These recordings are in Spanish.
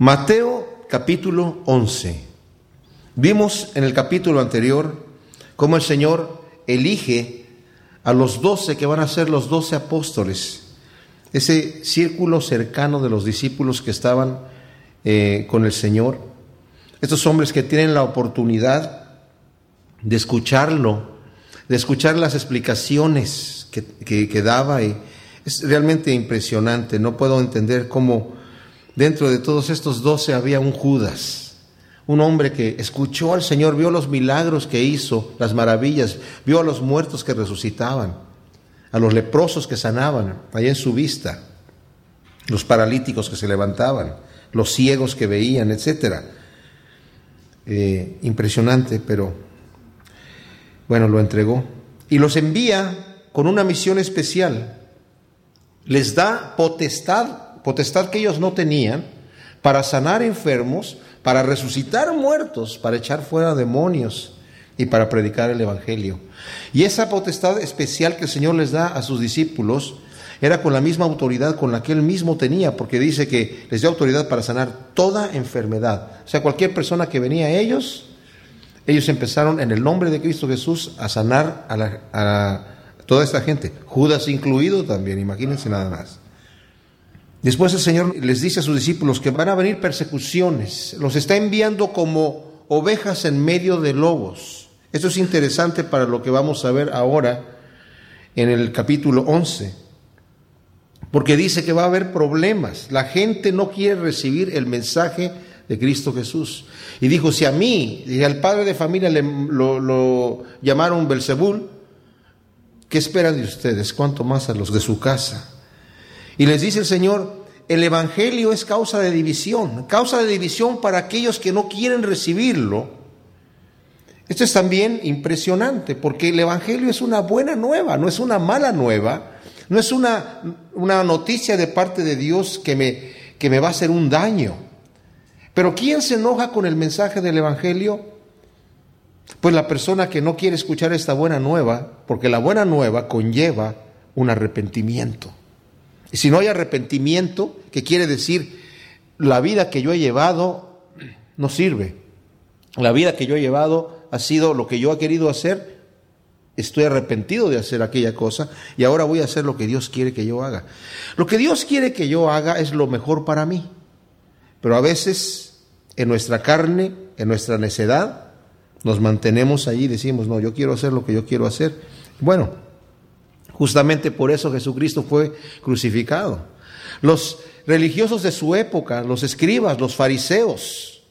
Mateo capítulo 11. Vimos en el capítulo anterior cómo el Señor elige a los doce que van a ser los doce apóstoles, ese círculo cercano de los discípulos que estaban eh, con el Señor, estos hombres que tienen la oportunidad de escucharlo, de escuchar las explicaciones que, que daba y es realmente impresionante, no puedo entender cómo dentro de todos estos doce había un Judas, un hombre que escuchó al Señor, vio los milagros que hizo, las maravillas, vio a los muertos que resucitaban, a los leprosos que sanaban allá en su vista, los paralíticos que se levantaban, los ciegos que veían, etc. Eh, impresionante, pero bueno, lo entregó. Y los envía con una misión especial. Les da potestad, potestad que ellos no tenían, para sanar enfermos, para resucitar muertos, para echar fuera demonios y para predicar el Evangelio. Y esa potestad especial que el Señor les da a sus discípulos era con la misma autoridad con la que él mismo tenía, porque dice que les dio autoridad para sanar toda enfermedad. O sea, cualquier persona que venía a ellos, ellos empezaron en el nombre de Cristo Jesús a sanar a, toda esta gente, Judas incluido también, imagínense nada más. Después el Señor les dice a sus discípulos que van a venir persecuciones, los está enviando como ovejas en medio de lobos. Esto es interesante para lo que vamos a ver ahora en el capítulo 11, porque dice que va a haber problemas. La gente no quiere recibir el mensaje de Cristo Jesús. Y dijo, si a mí, y al padre de familia le, lo, lo llamaron Belzebul, ¿qué esperan de ustedes? ¿Cuánto más a los de su casa? Y les dice el Señor, el Evangelio es causa de división, causa de división para aquellos que no quieren recibirlo. Esto es también impresionante, porque el Evangelio es una buena nueva, no es una mala nueva, no es una, una noticia de parte de Dios que me, que me va a hacer un daño. Pero ¿quién se enoja con el mensaje del Evangelio? Pues la persona que no quiere escuchar esta buena nueva, porque la buena nueva conlleva un arrepentimiento. Si no hay arrepentimiento, que quiere decir la vida que yo he llevado no sirve. La vida que yo he llevado ha sido lo que yo he querido hacer. Estoy arrepentido de hacer aquella cosa y ahora voy a hacer lo que Dios quiere que yo haga. Lo que Dios quiere que yo haga es lo mejor para mí. Pero a veces en nuestra carne, en nuestra necedad, nos mantenemos allí y decimos, no, yo quiero hacer lo que yo quiero hacer. Bueno, Justamente por eso Jesucristo fue crucificado. Los religiosos de su época, los escribas, los fariseos,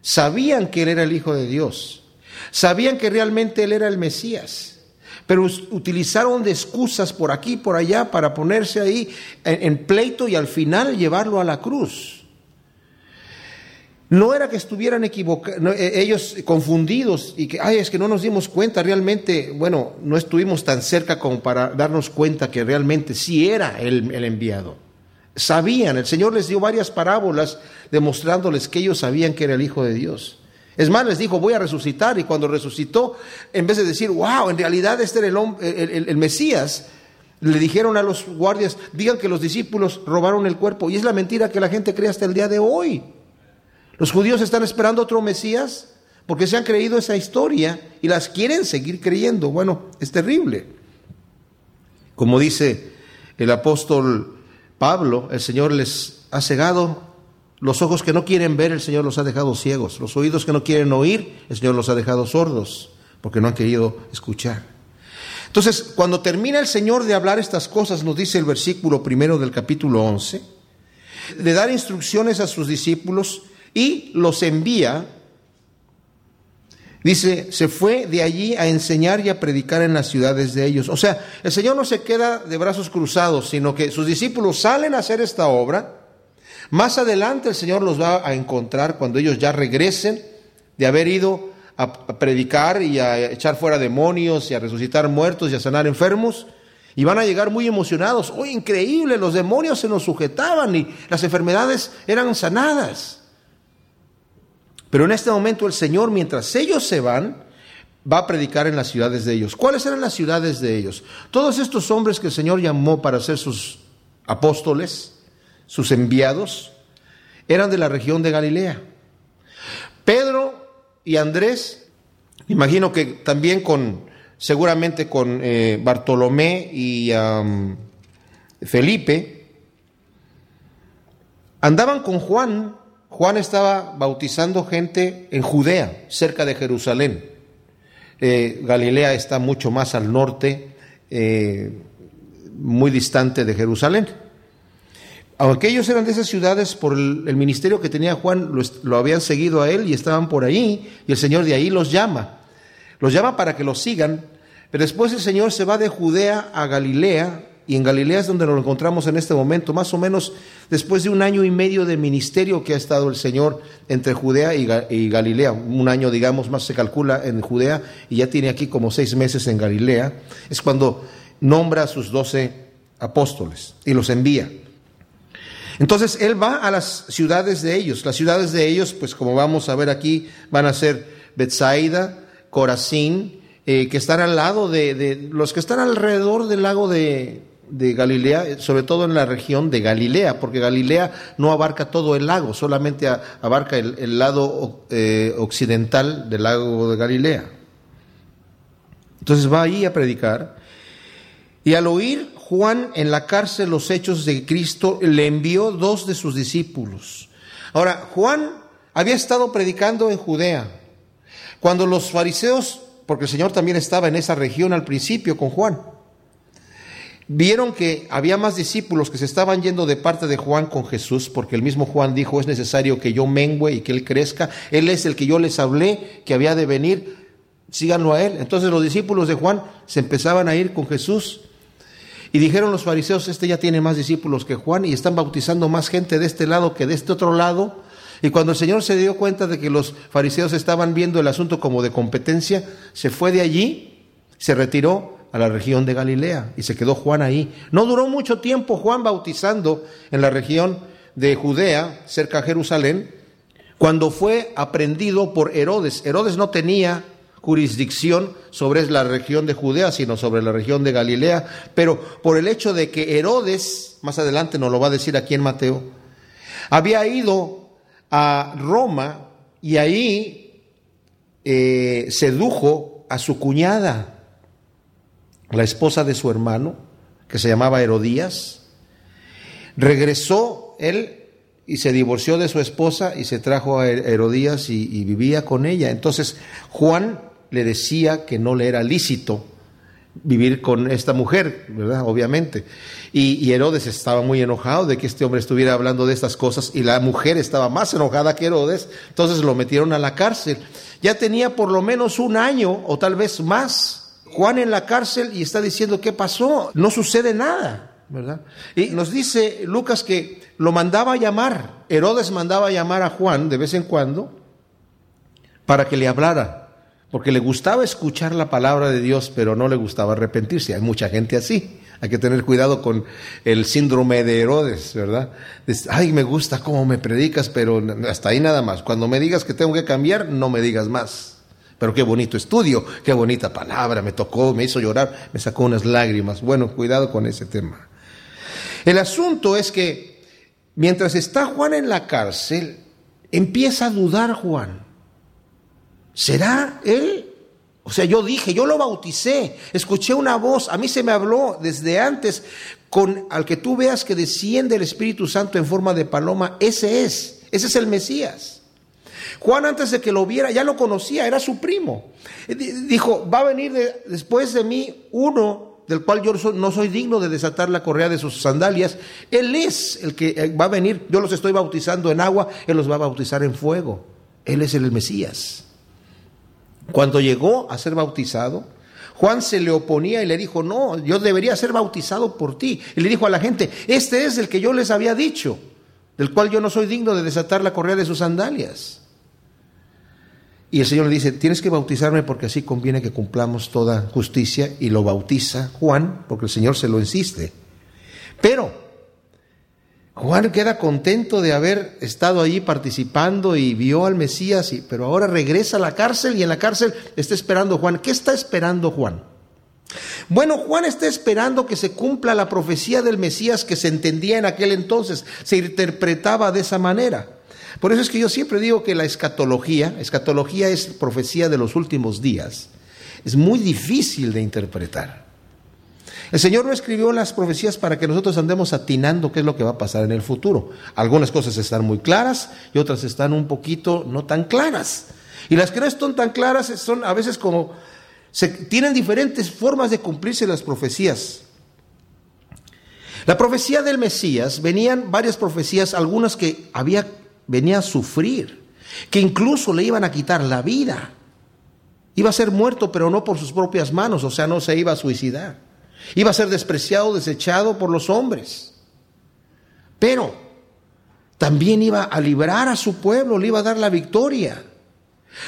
sabían que Él era el Hijo de Dios, sabían que realmente Él era el Mesías, pero utilizaron de excusas por aquí y por allá para ponerse ahí en, pleito y al final llevarlo a la cruz. No era que estuvieran equivocados, eh, ellos confundidos y que, ay, es que no nos dimos cuenta realmente, bueno, no estuvimos tan cerca como para darnos cuenta que realmente sí era el, el enviado. Sabían, el Señor les dio varias parábolas demostrándoles que ellos sabían que era el Hijo de Dios. Es más, les dijo, voy a resucitar y cuando resucitó, en vez de decir, wow, en realidad este era el, el, el Mesías, le dijeron a los guardias, digan que los discípulos robaron el cuerpo. Y es la mentira que la gente cree hasta el día de hoy. Los judíos están esperando otro Mesías porque se han creído esa historia y las quieren seguir creyendo. Bueno, es terrible. Como dice el apóstol Pablo, el Señor les ha cegado los ojos que no quieren ver, el Señor los ha dejado ciegos. Los oídos que no quieren oír, el Señor los ha dejado sordos porque no han querido escuchar. Entonces, cuando termina el Señor de hablar estas cosas, nos dice el versículo primero del capítulo 11, de dar instrucciones a sus discípulos, y los envía. Dice, se fue de allí a enseñar y a predicar en las ciudades de ellos. O sea, el Señor no se queda de brazos cruzados, sino que sus discípulos salen a hacer esta obra. Más adelante el Señor los va a encontrar cuando ellos ya regresen de haber ido a predicar y a echar fuera demonios y a resucitar muertos y a sanar enfermos. Y van a llegar muy emocionados. ¡Oh, increíble! Los demonios se nos sujetaban y las enfermedades eran sanadas. Pero en este momento el Señor, mientras ellos se van, va a predicar en las ciudades de ellos. ¿Cuáles eran las ciudades de ellos? Todos estos hombres que el Señor llamó para ser sus apóstoles, sus enviados, eran de la región de Galilea. Pedro y Andrés, imagino que también con, seguramente con eh, Bartolomé y Felipe, andaban con Juan. Juan estaba bautizando gente en Judea, cerca de Jerusalén. Eh, Galilea está mucho más al norte, eh, muy distante de Jerusalén. Aunque ellos eran de esas ciudades, por el, ministerio que tenía Juan, lo, lo, habían seguido a él y estaban por ahí, y el Señor de ahí los llama. Los llama para que los sigan, pero después el Señor se va de Judea a Galilea, y en Galilea es donde nos encontramos en este momento, más o menos después de un año y medio de ministerio que ha estado el Señor entre Judea y, Galilea, un año digamos más se calcula en Judea y ya tiene aquí como seis meses en Galilea, es cuando nombra a sus doce apóstoles y los envía. Entonces él va a las ciudades de ellos, las ciudades de ellos, pues como vamos a ver aquí, van a ser Bethsaida, Corazín, eh, que están al lado de los que están alrededor del lago de, de Galilea, sobre todo en la región de Galilea, porque Galilea no abarca todo el lago, solamente abarca el, lado eh, occidental del lago de Galilea. Entonces va ahí a predicar. Y al oír Juan en la cárcel los hechos de Cristo, le envió dos de sus discípulos. Ahora, Juan había estado predicando en Judea. Cuando los fariseos, porque el Señor también estaba en esa región al principio con Juan, Vieron que había más discípulos que se estaban yendo de parte de Juan con Jesús, porque el mismo Juan dijo, es necesario que yo mengüe y que él crezca. Él es el que yo les hablé, que había de venir, síganlo a él. Entonces los discípulos de Juan se empezaban a ir con Jesús. Y dijeron los fariseos, este ya tiene más discípulos que Juan y están bautizando más gente de este lado que de este otro lado. Y cuando el Señor se dio cuenta de que los fariseos estaban viendo el asunto como de competencia, se fue de allí, se retiró a la región de Galilea y se quedó Juan ahí. No duró mucho tiempo Juan bautizando en la región de Judea, cerca de Jerusalén, cuando fue aprendido por Herodes. Herodes no tenía jurisdicción sobre la región de Judea, sino sobre la región de Galilea, pero por el hecho de que Herodes, más adelante nos lo va a decir aquí en Mateo, había ido a Roma y ahí eh, sedujo a su cuñada, la esposa de su hermano, que se llamaba Herodías, regresó él y se divorció de su esposa y se trajo a Herodías y, vivía con ella. Entonces Juan le decía que no le era lícito vivir con esta mujer, ¿verdad? Obviamente. Y, y, Herodes estaba muy enojado de que este hombre estuviera hablando de estas cosas y la mujer estaba más enojada que Herodes, entonces lo metieron a la cárcel. Ya tenía por lo menos un año o tal vez más Juan en la cárcel y está diciendo, ¿qué pasó? No sucede nada, ¿verdad? Y nos dice Lucas que lo mandaba a llamar, Herodes mandaba a llamar a Juan de vez en cuando para que le hablara, porque le gustaba escuchar la palabra de Dios, pero no le gustaba arrepentirse. Hay mucha gente así. Hay que tener cuidado con el síndrome de Herodes, ¿verdad? Ay, me gusta cómo me predicas, pero hasta ahí nada más. Cuando me digas que tengo que cambiar, no me digas más. Pero qué bonito estudio, qué bonita palabra, me tocó, me hizo llorar, me sacó unas lágrimas. Bueno, cuidado con ese tema. El asunto es que mientras está Juan en la cárcel, empieza a dudar Juan. ¿Será él? O sea, yo dije, yo lo bauticé, escuché una voz, a mí se me habló desde antes, con al que tú veas que desciende el Espíritu Santo en forma de paloma, ese es, ese es el Mesías. Juan antes de que lo viera ya lo conocía, era su primo. Dijo, va a venir después de mí uno del cual yo no soy digno de desatar la correa de sus sandalias. Él es el que eh, va a venir. Yo los estoy bautizando en agua, Él los va a bautizar en fuego. Él es el Mesías. Cuando llegó a ser bautizado, Juan se le oponía y le dijo, no, yo debería ser bautizado por ti. Y le dijo a la gente, este es el que yo les había dicho, del cual yo no soy digno de desatar la correa de sus sandalias. Y el Señor le dice, tienes que bautizarme porque así conviene que cumplamos toda justicia. Y lo bautiza Juan, porque el Señor se lo insiste. Pero Juan queda contento de haber estado allí participando y vio al Mesías, y, pero ahora regresa a la cárcel y en la cárcel está esperando Juan. ¿Qué está esperando Juan? Bueno, Juan está esperando que se cumpla la profecía del Mesías que se entendía en aquel entonces, se interpretaba de esa manera. Por eso es que yo siempre digo que la escatología, escatología es profecía de los últimos días, es muy difícil de interpretar. El Señor no escribió las profecías para que nosotros andemos atinando qué es lo que va a pasar en el futuro. Algunas cosas están muy claras y otras están un poquito no tan claras. Y las que no están tan claras son a veces como se, tienen diferentes formas de cumplirse las profecías. La profecía del Mesías, venían varias profecías, algunas que había, venía a sufrir, que incluso le iban a quitar la vida. Iba a ser muerto, pero no por sus propias manos, o sea, no se iba a suicidar. Iba a ser despreciado, desechado por los hombres. Pero también iba a librar a su pueblo, le iba a dar la victoria.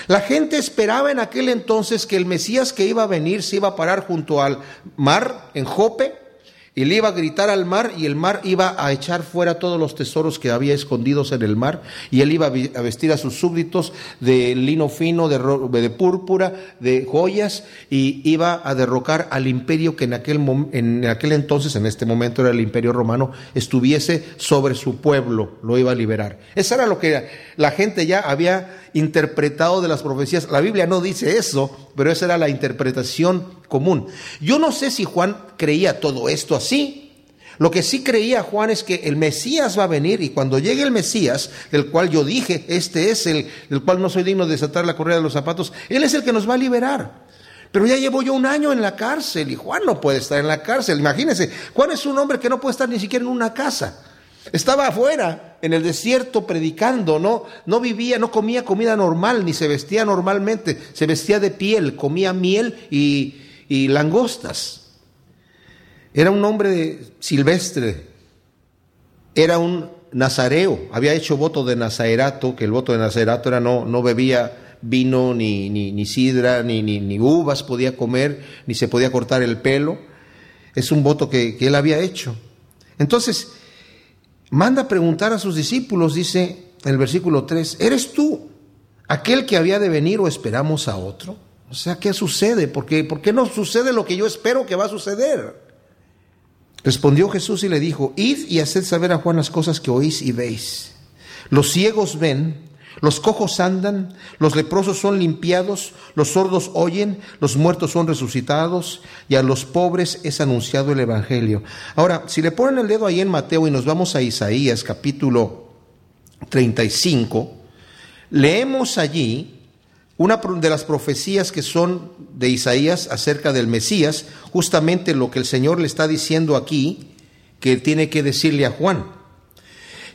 La gente esperaba en aquel entonces que el Mesías que iba a venir se iba a parar junto al mar en Jope y iba a gritar al mar y el mar iba a echar fuera todos los tesoros que había escondidos en el mar y él iba a vestir a sus súbditos de lino fino, de, de púrpura, de joyas y iba a derrocar al imperio que en aquel, en aquel entonces, en este momento era el imperio romano, estuviese sobre su pueblo, lo iba a liberar. Eso era lo que la gente ya había interpretado de las profecías. La Biblia no dice eso, pero esa era la interpretación común. Yo no sé si Juan creía todo esto así. Lo que sí creía Juan es que el Mesías va a venir y cuando llegue el Mesías, del cual yo dije, este es el cual no soy digno de desatar la correa de los zapatos, Él es el que nos va a liberar. Pero ya llevo yo un año en la cárcel y Juan no puede estar en la cárcel. Imagínense, Juan es un hombre que no puede estar ni siquiera en una casa. Estaba afuera, en el desierto, predicando, no, no vivía, no comía comida normal, ni se vestía normalmente, se vestía de piel, comía miel y, langostas. Era un hombre silvestre, era un nazareo, había hecho voto de nazarato, que el voto de nazarato era no, no bebía vino, ni, sidra, ni, uvas podía comer, ni se podía cortar el pelo. Es un voto que él había hecho. Entonces, manda preguntar a sus discípulos, dice el versículo 3, ¿eres tú aquel que había de venir o esperamos a otro? O sea, ¿qué sucede? ¿Por qué, ¿Por qué no sucede lo que yo espero que va a suceder? Respondió Jesús y le dijo, id y haced saber a Juan las cosas que oís y veis. Los ciegos ven, los cojos andan, los leprosos son limpiados, los sordos oyen, los muertos son resucitados y a los pobres es anunciado el Evangelio. Ahora, si le ponen el dedo ahí en Mateo y nos vamos a Isaías capítulo 35, leemos allí una de las profecías que son de Isaías acerca del Mesías, justamente lo que el Señor le está diciendo aquí, que tiene que decirle a Juan.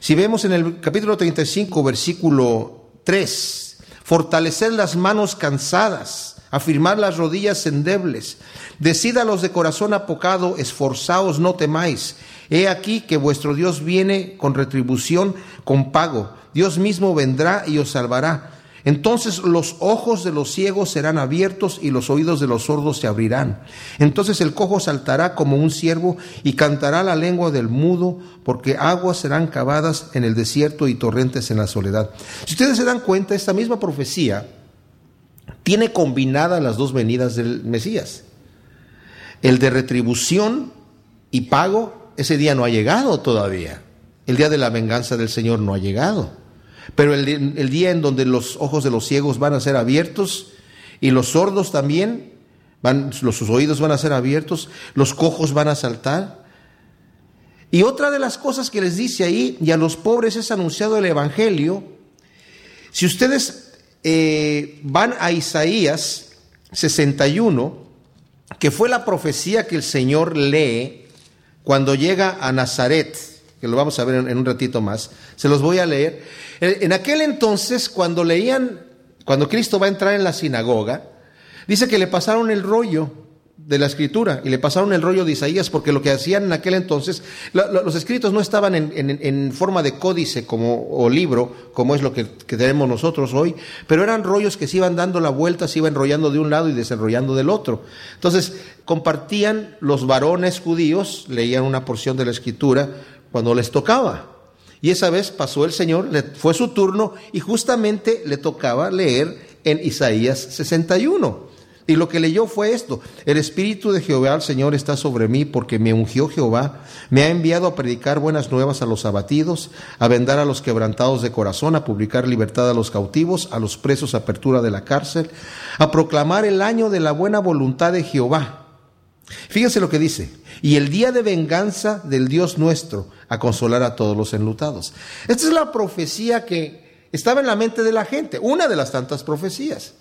Si vemos en el capítulo 35, versículo 3, fortalecer las manos cansadas, afirmar las rodillas endebles, decid a los de corazón apocado, esforzaos, no temáis. He aquí que vuestro Dios viene con retribución, con pago. Dios mismo vendrá y os salvará. Entonces los ojos de los ciegos serán abiertos y los oídos de los sordos se abrirán. Entonces el cojo saltará como un ciervo y cantará la lengua del mudo, porque aguas serán cavadas en el desierto y torrentes en la soledad. Si ustedes se dan cuenta, esta misma profecía tiene combinadas las dos venidas del Mesías. El de retribución y pago, ese día no ha llegado todavía. El día de la venganza del Señor no ha llegado. Pero el, día en donde los ojos de los ciegos van a ser abiertos y los sordos también, van, los, sus oídos van a ser abiertos, los cojos van a saltar. Y otra de las cosas que les dice ahí, y a los pobres es anunciado el Evangelio, si ustedes eh, van a Isaías 61, que fue la profecía que el Señor lee cuando llega a Nazaret, que lo vamos a ver en un ratito más, se los voy a leer. En aquel entonces, cuando leían, cuando Cristo va a entrar en la sinagoga, dice que le pasaron el rollo de la escritura y le pasaron el rollo de Isaías porque lo que hacían en aquel entonces, los escritos no estaban en, forma de códice como, o libro, como es lo que, tenemos nosotros hoy, pero eran rollos que se iban dando la vuelta, se iban enrollando de un lado y desenrollando del otro. Entonces, compartían los varones judíos, leían una porción de la escritura cuando les tocaba. Y esa vez pasó el Señor, le, fue su turno y justamente le tocaba leer en Isaías 61. Y lo que leyó fue esto, el Espíritu de Jehová, el Señor, está sobre mí porque me ungió Jehová, me ha enviado a predicar buenas nuevas a los abatidos, a vendar a los quebrantados de corazón, a publicar libertad a los cautivos, a los presos apertura de la cárcel, a proclamar el año de la buena voluntad de Jehová. Fíjense lo que dice, y el día de venganza del Dios nuestro, a consolar a todos los enlutados. Esta es la profecía que estaba en la mente de la gente, una de las tantas profecías.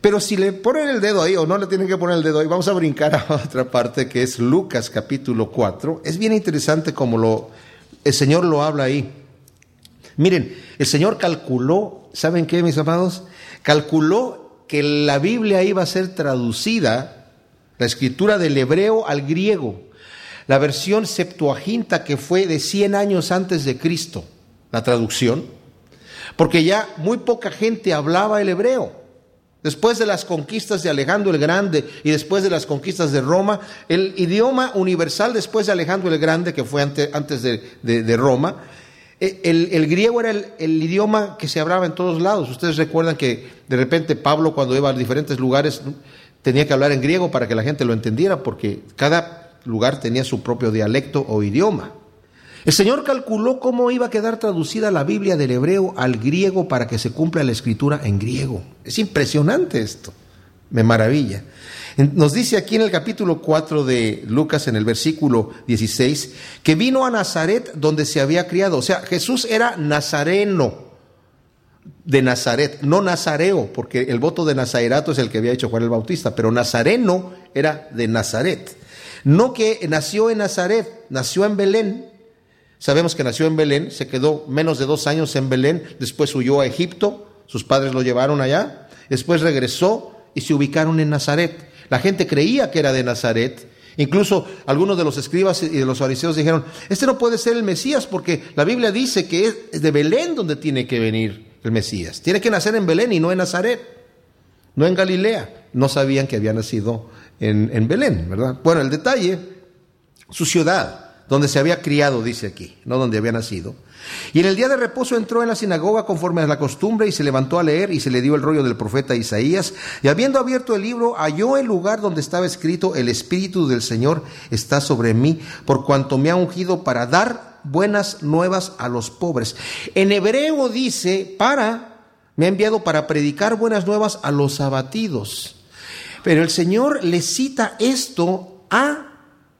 Pero si le ponen el dedo ahí o no le tienen que poner el dedo ahí, vamos a brincar a otra parte que es Lucas capítulo 4. Es bien interesante como lo, el Señor lo habla ahí. Miren, el Señor calculó, ¿saben qué, mis amados? Calculó que la Biblia iba a ser traducida, la escritura del hebreo al griego, la versión septuaginta que fue de 100 años antes de Cristo, la traducción, porque ya muy poca gente hablaba el hebreo. Después de las conquistas de Alejandro el Grande y después de las conquistas de Roma, el idioma universal después de Alejandro el Grande, que fue antes de, Roma, eh, el, griego era el, idioma que se hablaba en todos lados. Ustedes recuerdan que de repente Pablo cuando iba a diferentes lugares tenía que hablar en griego para que la gente lo entendiera, porque cada lugar tenía su propio dialecto o idioma. El Señor calculó cómo iba a quedar traducida la Biblia del hebreo al griego para que se cumpla la escritura en griego. Es impresionante esto, me maravilla. Nos dice aquí en el capítulo 4 de Lucas, en el versículo 16, que vino a Nazaret donde se había criado. O sea, Jesús era nazareno de Nazaret, no nazareo, porque el voto de Nazarerato es el que había hecho Juan el Bautista, pero nazareno era de Nazaret. No que nació en Nazaret, nació en Belén, Sabemos que nació en Belén, se quedó menos de dos años en Belén, después huyó a Egipto, sus padres lo llevaron allá, después regresó y se ubicaron en Nazaret. La gente creía que era de Nazaret, Incluso algunos de los escribas y de los fariseos dijeron, este no puede ser el Mesías porque la Biblia dice que es de Belén donde tiene que venir el Mesías. Tiene que nacer en Belén y no en Nazaret, no en Galilea. No sabían que había nacido en, en Belén, ¿verdad? Bueno, el detalle, su ciudad, donde se había criado, dice aquí, no donde había nacido. Y en el día de reposo entró en la sinagoga conforme a la costumbre y se levantó a leer y se le dio el rollo del profeta Isaías. Y habiendo abierto el libro, halló el lugar donde estaba escrito, el Espíritu del Señor está sobre mí, por cuanto me ha ungido para dar buenas nuevas a los pobres. En hebreo dice, para, me ha enviado para predicar buenas nuevas a los abatidos. Pero el Señor le cita esto a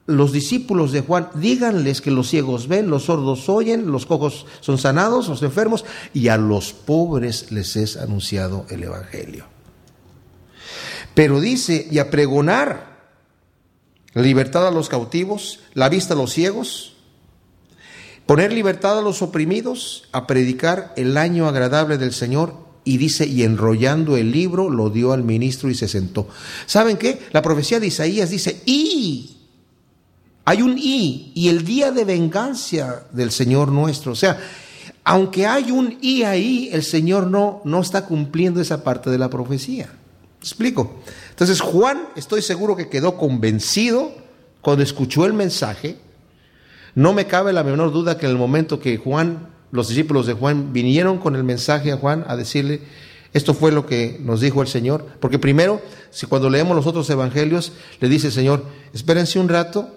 los discípulos de Juan, díganles que los ciegos ven, los sordos oyen, los cojos son sanados, los enfermos, y a los pobres les es anunciado el Evangelio. Pero dice, y a pregonar libertad a los cautivos, la vista a los ciegos, poner libertad a los oprimidos, a predicar el año agradable del Señor, y dice, y enrollando el libro, lo dio al ministro y se sentó. ¿Saben qué? La profecía de Isaías dice, y hay un y, y el día de venganza del Señor nuestro. O sea, aunque hay un y ahí, el Señor no, no está cumpliendo esa parte de la profecía. explico? Entonces Juan, estoy seguro que quedó convencido cuando escuchó el mensaje. No me cabe la menor duda que en el momento que Juan, los discípulos de Juan, vinieron con el mensaje a Juan a decirle, esto fue lo que nos dijo el Señor. Porque primero, si cuando leemos los otros evangelios, le dice el Señor, espérense un rato,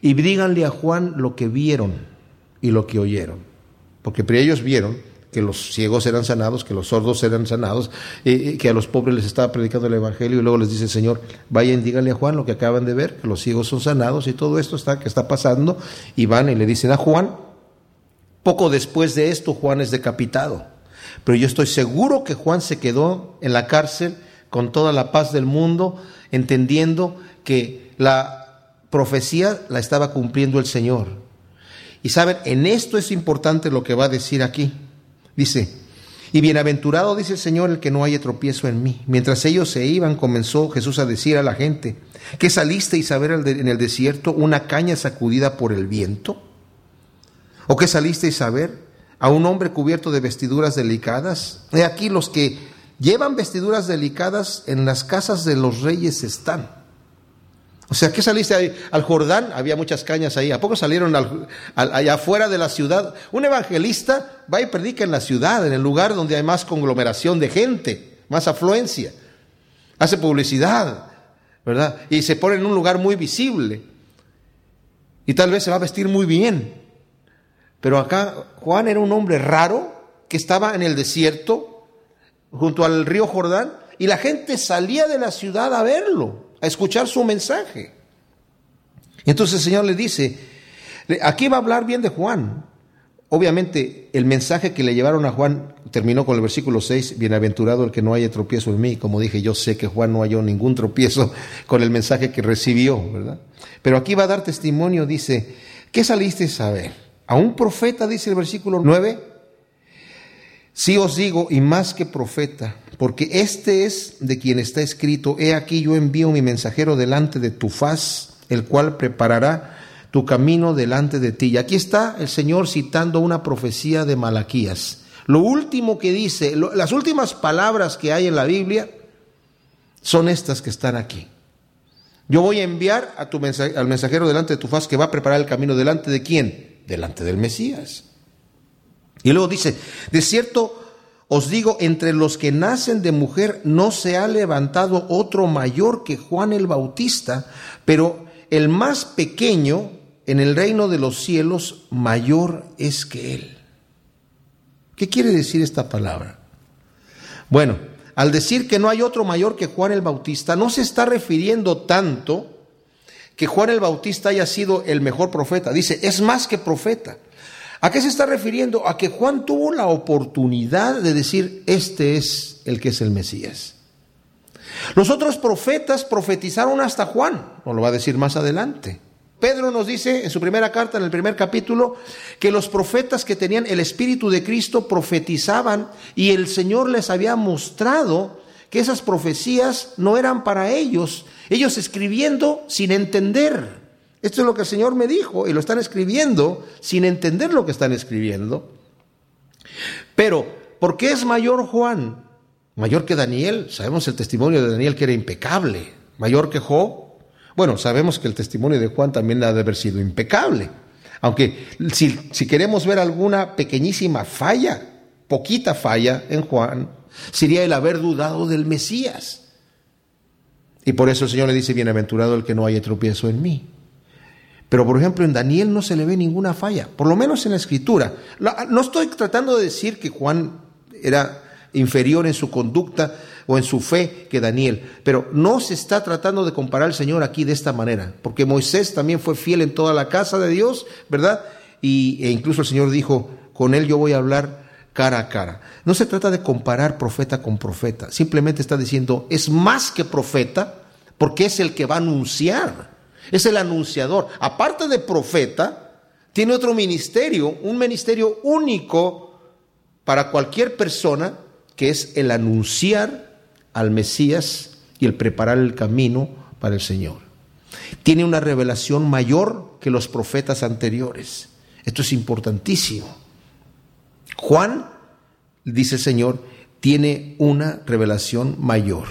y díganle a Juan lo que vieron y lo que oyeron. Porque ellos vieron que los ciegos eran sanados, que los sordos eran sanados, y que a los pobres les estaba predicando el Evangelio y luego les dice Señor, vayan, díganle a Juan lo que acaban de ver, que los ciegos son sanados y todo esto está, que está pasando, y van y le dicen a Juan, poco después de esto Juan es decapitado, pero yo estoy seguro que Juan se quedó en la cárcel con toda la paz del mundo, entendiendo que la profecía la estaba cumpliendo el Señor. Y saben, en esto es importante lo que va a decir aquí. Dice, y bienaventurado dice el Señor el que no haya tropiezo en mí. Mientras ellos se iban, comenzó Jesús a decir a la gente, ¿qué salisteis a ver en el desierto una caña sacudida por el viento? ¿O qué salisteis a ver a un hombre cubierto de vestiduras delicadas? He aquí los que llevan vestiduras delicadas en las casas de los reyes están. O sea, ¿qué saliste ahí? Al Jordán, había muchas cañas ahí. ¿A poco salieron allá afuera de la ciudad? Un evangelista va y predica en la ciudad, en el lugar donde hay más conglomeración de gente, más afluencia. hace publicidad, ¿verdad? Y se pone en un lugar muy visible. Y tal vez se va a vestir muy bien. Pero acá Juan era un hombre raro que estaba en el desierto, junto al río Jordán, y la gente salía de la ciudad a verlo, a escuchar su mensaje. Entonces el Señor le dice, aquí va a hablar bien de Juan. Obviamente el mensaje que le llevaron a Juan terminó con el versículo 6, bienaventurado el que no haya tropiezo en mí. Como dije, yo sé que Juan no halló ningún tropiezo con el mensaje que recibió, ¿verdad? Pero aquí va a dar testimonio, dice, ¿qué saliste a ver? A un profeta, dice el versículo 9. Sí os digo, y más que profeta, porque este es de quien está escrito, he aquí yo envío mi mensajero delante de tu faz, el cual preparará tu camino delante de ti. Y aquí está el Señor citando una profecía de Malaquías. Lo último que dice, las últimas palabras que hay en la Biblia son estas que están aquí. Yo voy a enviar al mensajero delante de tu faz que va a preparar el camino delante de quién? Delante del Mesías. Y luego dice, de cierto os digo, entre los que nacen de mujer no se ha levantado otro mayor que Juan el Bautista, pero el más pequeño en el reino de los cielos mayor es que él. ¿Qué quiere decir esta palabra? Bueno, al decir que no hay otro mayor que Juan el Bautista, no se está refiriendo tanto que Juan el Bautista haya sido el mejor profeta. Dice, es más que profeta. ¿A qué se está refiriendo? A que Juan tuvo la oportunidad de decir, este es el que es el Mesías. Los otros profetas profetizaron hasta Juan, nos lo va a decir más adelante. Pedro nos dice en su primera carta, en el primer capítulo, que los profetas que tenían el Espíritu de Cristo profetizaban y el Señor les había mostrado que esas profecías no eran para ellos, ellos escribiendo sin entender. Esto es lo que el Señor me dijo y lo están escribiendo sin entender lo que están escribiendo. Pero, ¿por qué es mayor Juan? Mayor que Daniel. Sabemos el testimonio de Daniel que era impecable. Mayor que Job. Bueno, sabemos que el testimonio de Juan también ha de haber sido impecable. Aunque si, si queremos ver alguna pequeñísima falla, poquita falla en Juan, sería el haber dudado del Mesías. Y por eso el Señor le dice, bienaventurado el que no haya tropiezo en mí. Pero por ejemplo en Daniel no se le ve ninguna falla, por lo menos en la escritura. No estoy tratando de decir que Juan era inferior en su conducta o en su fe que Daniel, pero no se está tratando de comparar al Señor aquí de esta manera, porque Moisés también fue fiel en toda la casa de Dios, ¿verdad? Y, e incluso el Señor dijo, con él yo voy a hablar cara a cara. No se trata de comparar profeta con profeta, simplemente está diciendo, es más que profeta, porque es el que va a anunciar es el anunciador. Aparte de profeta, tiene otro ministerio, un ministerio único para cualquier persona, que es el anunciar al Mesías y el preparar el camino para el Señor. Tiene una revelación mayor que los profetas anteriores. Esto es importantísimo. Juan, dice el Señor, tiene una revelación mayor.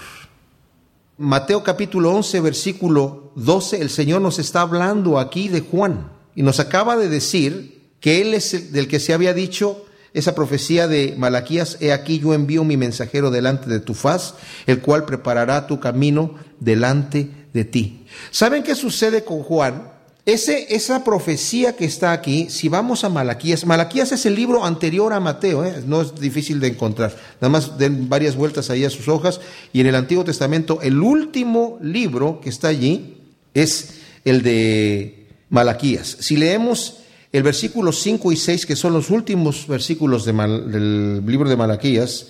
Mateo capítulo 11, versículo 12, el Señor nos está hablando aquí de Juan y nos acaba de decir que Él es el del que se había dicho esa profecía de Malaquías, he aquí yo envío mi mensajero delante de tu faz, el cual preparará tu camino delante de ti. ¿Saben qué sucede con Juan? Ese, esa profecía que está aquí, si vamos a Malaquías, Malaquías es el libro anterior a Mateo, ¿eh? no es difícil de encontrar. Nada más den varias vueltas ahí a sus hojas. Y en el Antiguo Testamento, el último libro que está allí es el de Malaquías. Si leemos el versículo 5 y 6, que son los últimos versículos del libro de Malaquías,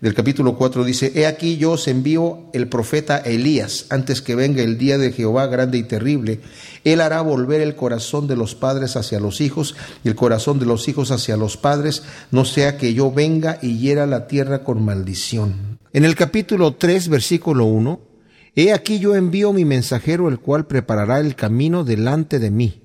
del capítulo 4 dice, He aquí yo os envío el profeta Elías, antes que venga el día de Jehová grande y terrible. Él hará volver el corazón de los padres hacia los hijos y el corazón de los hijos hacia los padres, no sea que yo venga y hiera la tierra con maldición. En el capítulo 3, versículo 1, He aquí yo envío mi mensajero, el cual preparará el camino delante de mí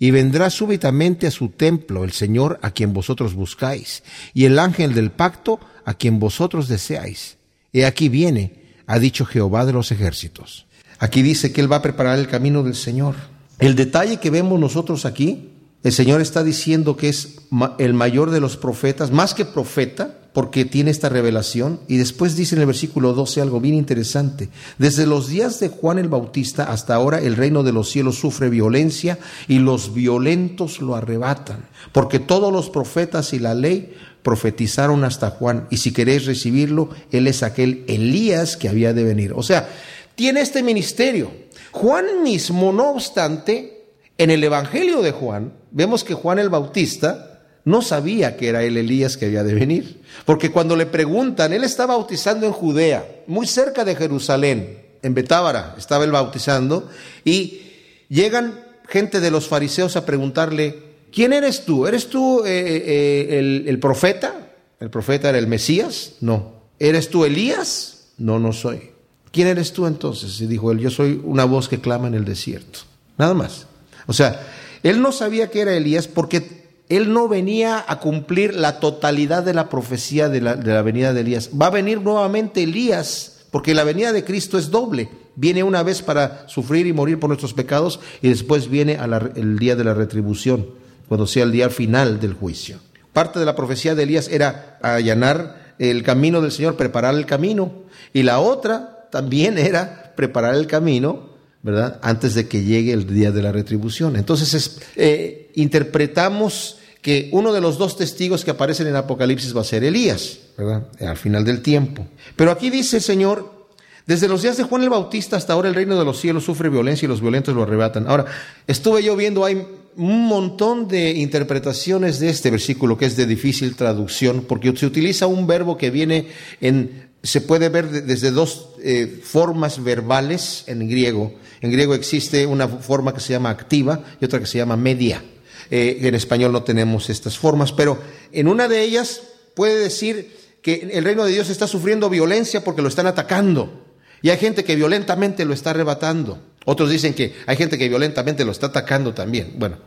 y vendrá súbitamente a su templo el Señor a quien vosotros buscáis, y el ángel del pacto a quien vosotros deseáis. He aquí viene, ha dicho Jehová de los ejércitos. Aquí dice que Él va a preparar el camino del Señor. El detalle que vemos nosotros aquí El Señor está diciendo que es el mayor de los profetas, más que profeta, porque tiene esta revelación. Y después dice en el versículo 12 algo bien interesante. Desde los días de Juan el Bautista hasta ahora el reino de los cielos sufre violencia y los violentos lo arrebatan. Porque todos los profetas y la ley profetizaron hasta Juan. Y si queréis recibirlo, él es aquel Elías que había de venir. O sea, tiene este ministerio. Juan mismo, no obstante, en el Evangelio de Juan, vemos que Juan el Bautista no sabía que era el Elías que había de venir. Porque cuando le preguntan, él estaba bautizando en Judea, muy cerca de Jerusalén, en Betábara, estaba él bautizando, y llegan gente de los fariseos a preguntarle, ¿quién eres tú? ¿Eres tú eh, eh, el, el profeta? ¿El profeta era el Mesías? No. ¿Eres tú Elías? No, no soy. ¿Quién eres tú entonces? Y dijo él, yo soy una voz que clama en el desierto. Nada más. O sea, él no sabía que era Elías porque él no venía a cumplir la totalidad de la profecía de la, venida de Elías. Va a venir nuevamente Elías, porque la venida de Cristo es doble. Viene una vez para sufrir y morir por nuestros pecados y después viene el día de la retribución, cuando sea el día final del juicio. Parte de la profecía de Elías era allanar el camino del Señor, preparar el camino. Y la otra también era preparar el camino ¿verdad? Antes de que llegue el día de la retribución. Entonces eh, interpretamos que uno de los dos testigos que aparecen en Apocalipsis va a ser Elías, ¿verdad? Al final del tiempo. Pero aquí dice el Señor, desde los días de Juan el Bautista hasta ahora el reino de los cielos sufre violencia y los violentos lo arrebatan. Ahora, estuve yo viendo, hay un montón de interpretaciones de este versículo que es de difícil traducción, porque se utiliza un verbo que viene en, se puede ver desde dos eh, formas verbales en griego. En griego existe una forma que se llama activa y otra que se llama media. Eh, en español no tenemos estas formas, pero en una de ellas puede decir que el reino de Dios está sufriendo violencia porque lo están atacando. Y hay gente que violentamente lo está arrebatando. Otros dicen que hay gente que violentamente lo está atacando también. Bueno,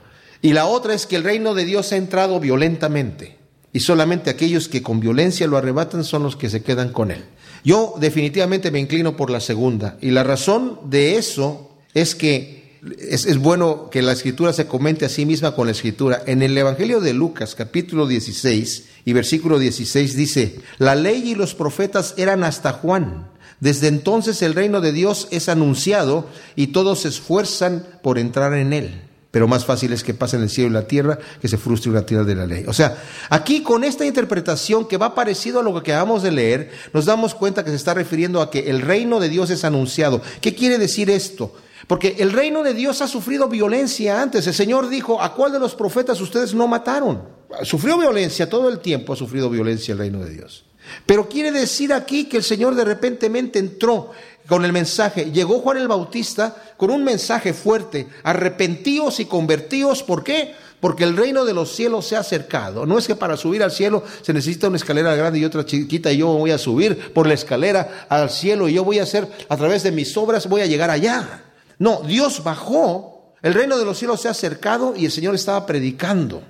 y la otra es que el reino de Dios ha entrado violentamente. Y solamente aquellos que con violencia lo arrebatan son los que se quedan con él. Yo definitivamente me inclino por la segunda. Y la razón de eso es que es, bueno que la escritura se comente a sí misma con la escritura. En el Evangelio de Lucas, capítulo 16 y versículo 16 dice, la ley y los profetas eran hasta Juan. Desde entonces el reino de Dios es anunciado y todos se esfuerzan por entrar en él. Pero más fácil es que pasen el cielo y la tierra que se frustre la tierra de la ley. O sea, aquí con esta interpretación que va parecido a lo que acabamos de leer, nos damos cuenta que se está refiriendo a que el reino de Dios es anunciado. ¿Qué quiere decir esto? Porque el reino de Dios ha sufrido violencia antes. El Señor dijo, ¿a cuál de los profetas ustedes no mataron? Sufrió violencia, todo el tiempo ha sufrido violencia el reino de Dios. Pero quiere decir aquí que el Señor de repentemente entró con el mensaje. Llegó Juan el Bautista con un mensaje fuerte. Arrepentíos y convertíos. ¿Por qué? Porque el reino de los cielos se ha acercado. No es que para subir al cielo se necesita una escalera grande y otra chiquita y yo voy a subir por la escalera al cielo y yo voy a hacer, a través de mis obras, voy a llegar allá. No, Dios bajó, el reino de los cielos se ha acercado y el Señor estaba predicando.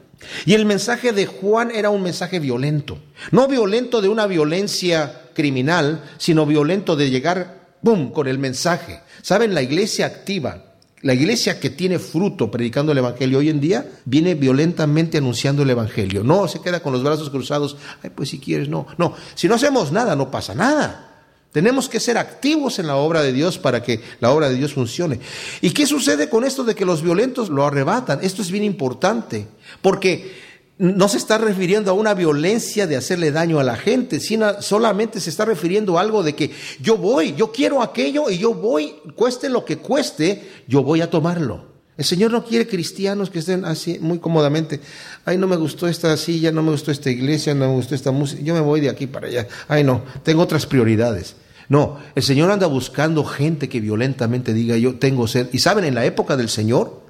Y el mensaje de Juan era un mensaje violento. No violento de una violencia criminal, sino violento de llegar, ¡boom!, con el mensaje. ¿Saben? La iglesia activa, la iglesia que tiene fruto predicando el Evangelio hoy en día, viene violentamente anunciando el Evangelio. No se queda con los brazos cruzados, ay, pues si quieres, no. No, si no hacemos nada, no pasa nada. Tenemos que ser activos en la obra de Dios para que la obra de Dios funcione. ¿Y qué sucede con esto de que los violentos lo arrebatan? Esto es bien importante, porque no se está refiriendo a una violencia de hacerle daño a la gente, sino solamente se está refiriendo a algo de que yo voy, yo quiero aquello y yo voy, cueste lo que cueste, yo voy a tomarlo. El Señor no quiere cristianos que estén así muy cómodamente. Ay, no me gustó esta silla, no me gustó esta iglesia, no me gustó esta música. Yo me voy de aquí para allá. Ay, no, tengo otras prioridades. No, el Señor anda buscando gente que violentamente diga yo tengo sed. Y saben, en la época del Señor,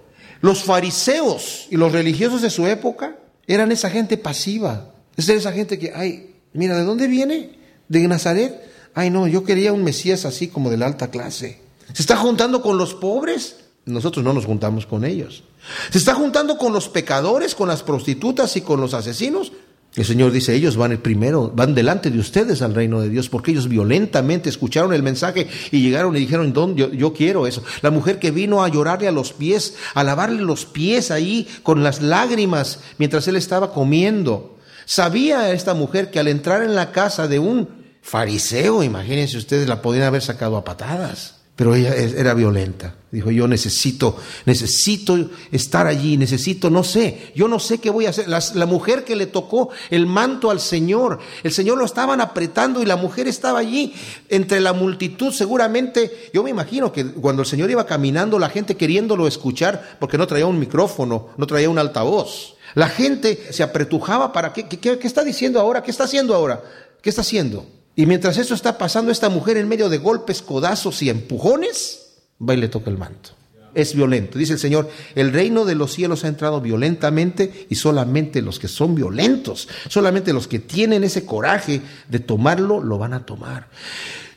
los fariseos y los religiosos de su época eran esa gente pasiva. Es esa gente que, ay, mira, ¿de dónde viene? ¿De Nazaret? Ay, no, yo quería un Mesías así como de la alta clase. ¿Se está juntando con los pobres? Nosotros no nos juntamos con ellos. ¿Se está juntando con los pecadores, con las prostitutas y con los asesinos? El Señor dice, ellos van primero, van delante de ustedes al reino de Dios, porque ellos violentamente escucharon el mensaje y llegaron y dijeron, ¿dónde? Yo, yo, quiero eso. La mujer que vino a llorarle a los pies, a lavarle los pies ahí con las lágrimas mientras él estaba comiendo. Sabía esta mujer que al entrar en la casa de un fariseo, imagínense ustedes, la podían haber sacado a patadas. Pero ella era violenta. Dijo, yo necesito, necesito estar allí, necesito, no sé, yo no sé qué voy a hacer. La, la, mujer que le tocó el manto al Señor, el Señor lo estaban apretando y la mujer estaba allí entre la multitud. Seguramente, yo me imagino que cuando el Señor iba caminando, la gente queriéndolo escuchar, porque no traía un micrófono, no traía un altavoz. La gente se apretujaba para, ¿qué, qué, qué está diciendo ahora? ¿Qué está haciendo ahora? ¿Qué está haciendo? Y mientras eso está pasando, esta mujer en medio de golpes, codazos y empujones, va y le toca el manto. Es violento. Dice el Señor, el reino de los cielos ha entrado violentamente y solamente los que son violentos, solamente los que tienen ese coraje de tomarlo, lo van a tomar.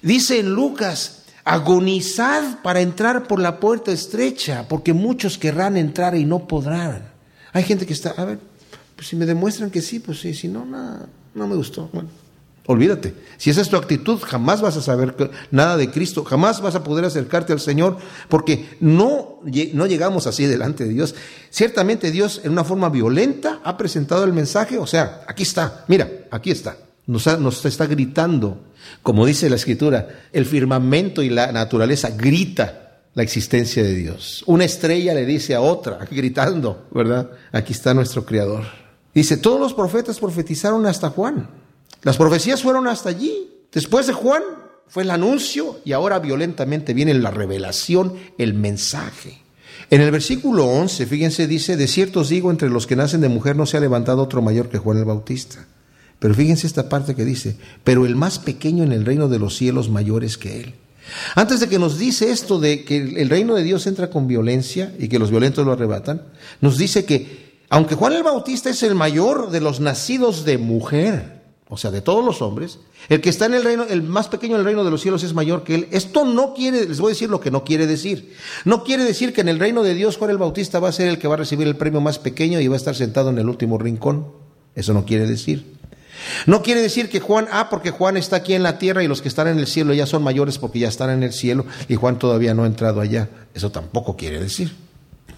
Dice en Lucas, agonizad para entrar por la puerta estrecha, porque muchos querrán entrar y no podrán. Hay gente que está, a ver, pues si me demuestran que sí, pues sí, si no, no me gustó. Bueno, Olvídate. Si esa es tu actitud, jamás vas a saber nada de Cristo, jamás vas a poder acercarte al Señor, porque no, no llegamos así delante de Dios. Ciertamente Dios en una forma violenta ha presentado el mensaje, o sea, aquí está, mira, aquí está. Nos, nos está gritando, como dice la Escritura, el firmamento y la naturaleza grita la existencia de Dios. Una estrella le dice a otra, gritando, ¿verdad? Aquí está nuestro Creador. Dice, todos los profetas profetizaron hasta Juan. Las profecías fueron hasta allí. Después de Juan fue el anuncio y ahora violentamente viene la revelación, el mensaje. En el versículo 11, fíjense, dice, de cierto os digo, entre los que nacen de mujer no se ha levantado otro mayor que Juan el Bautista. Pero fíjense esta parte que dice, pero el más pequeño en el reino de los cielos mayores que él. Antes de que nos dice esto de que el reino de Dios entra con violencia y que los violentos lo arrebatan, nos dice que aunque Juan el Bautista es el mayor de los nacidos de mujer, o sea, de todos los hombres, el que está en el reino, el más pequeño en el reino de los cielos es mayor que él. Esto no quiere, les voy a decir lo que no quiere decir. No quiere decir que en el reino de Dios Juan el Bautista va a ser el que va a recibir el premio más pequeño y va a estar sentado en el último rincón. Eso no quiere decir. No quiere decir que Juan, ah, porque Juan está aquí en la tierra y los que están en el cielo ya son mayores porque ya están en el cielo y Juan todavía no ha entrado allá. Eso tampoco quiere decir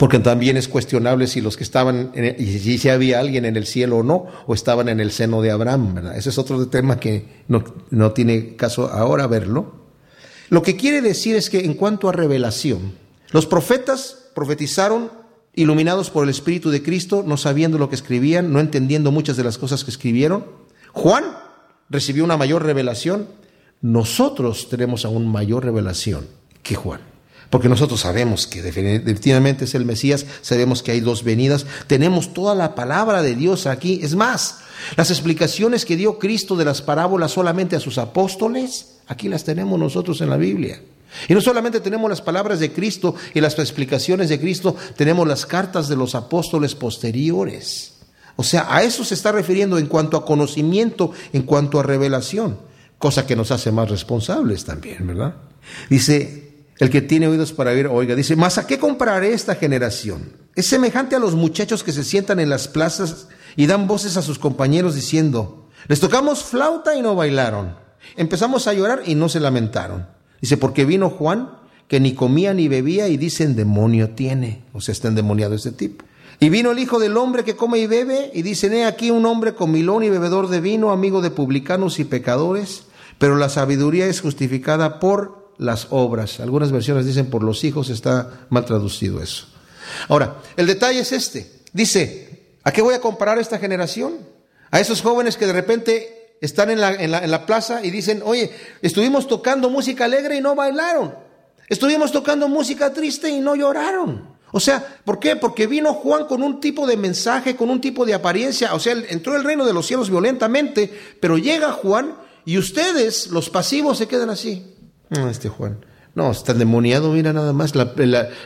porque también es cuestionable si los que estaban, en si había alguien en el cielo o no, o estaban en el seno de Abraham, ¿verdad? Ese es otro tema que no, no tiene caso ahora verlo. Lo que quiere decir es que en cuanto a revelación, los profetas profetizaron iluminados por el Espíritu de Cristo, no sabiendo lo que escribían, no entendiendo muchas de las cosas que escribieron. Juan recibió una mayor revelación. Nosotros tenemos aún mayor revelación que Juan porque nosotros sabemos que definitivamente es el Mesías, sabemos que hay dos venidas, tenemos toda la palabra de Dios aquí. Es más, las explicaciones que dio Cristo de las parábolas solamente a sus apóstoles, aquí las tenemos nosotros en la Biblia. Y no solamente tenemos las palabras de Cristo y las explicaciones de Cristo, tenemos las cartas de los apóstoles posteriores. O sea, a eso se está refiriendo en cuanto a conocimiento, en cuanto a revelación, cosa que nos hace más responsables también, ¿verdad? Dice, el que tiene oídos para oír, oiga. Dice, ¿mas a qué compararé esta generación? Es semejante a los muchachos que se sientan en las plazas y dan voces a sus compañeros diciendo, les tocamos flauta y no bailaron. Empezamos a llorar y no se lamentaron. Dice, porque vino Juan, que ni comía ni bebía, y dicen, demonio tiene. O sea, está endemoniado este tipo. Y vino el Hijo del Hombre que come y bebe, y dicen, he aquí un hombre comilón y bebedor de vino, amigo de publicanos y pecadores, pero la sabiduría es justificada por las obras. Algunas versiones dicen por los hijos, está mal traducido eso. Ahora, el detalle es este. Dice, ¿a qué voy a comparar esta generación? A esos jóvenes que de repente están en la, en la, plaza y dicen, oye, estuvimos tocando música alegre y no bailaron. Estuvimos tocando música triste y no lloraron. O sea, ¿por qué? Porque vino Juan con un tipo de mensaje, con un tipo de apariencia. O sea, entró el reino de los cielos violentamente, pero llega Juan y ustedes, los pasivos, se quedan así. No, este Juan. No, está endemoniado, mira nada más.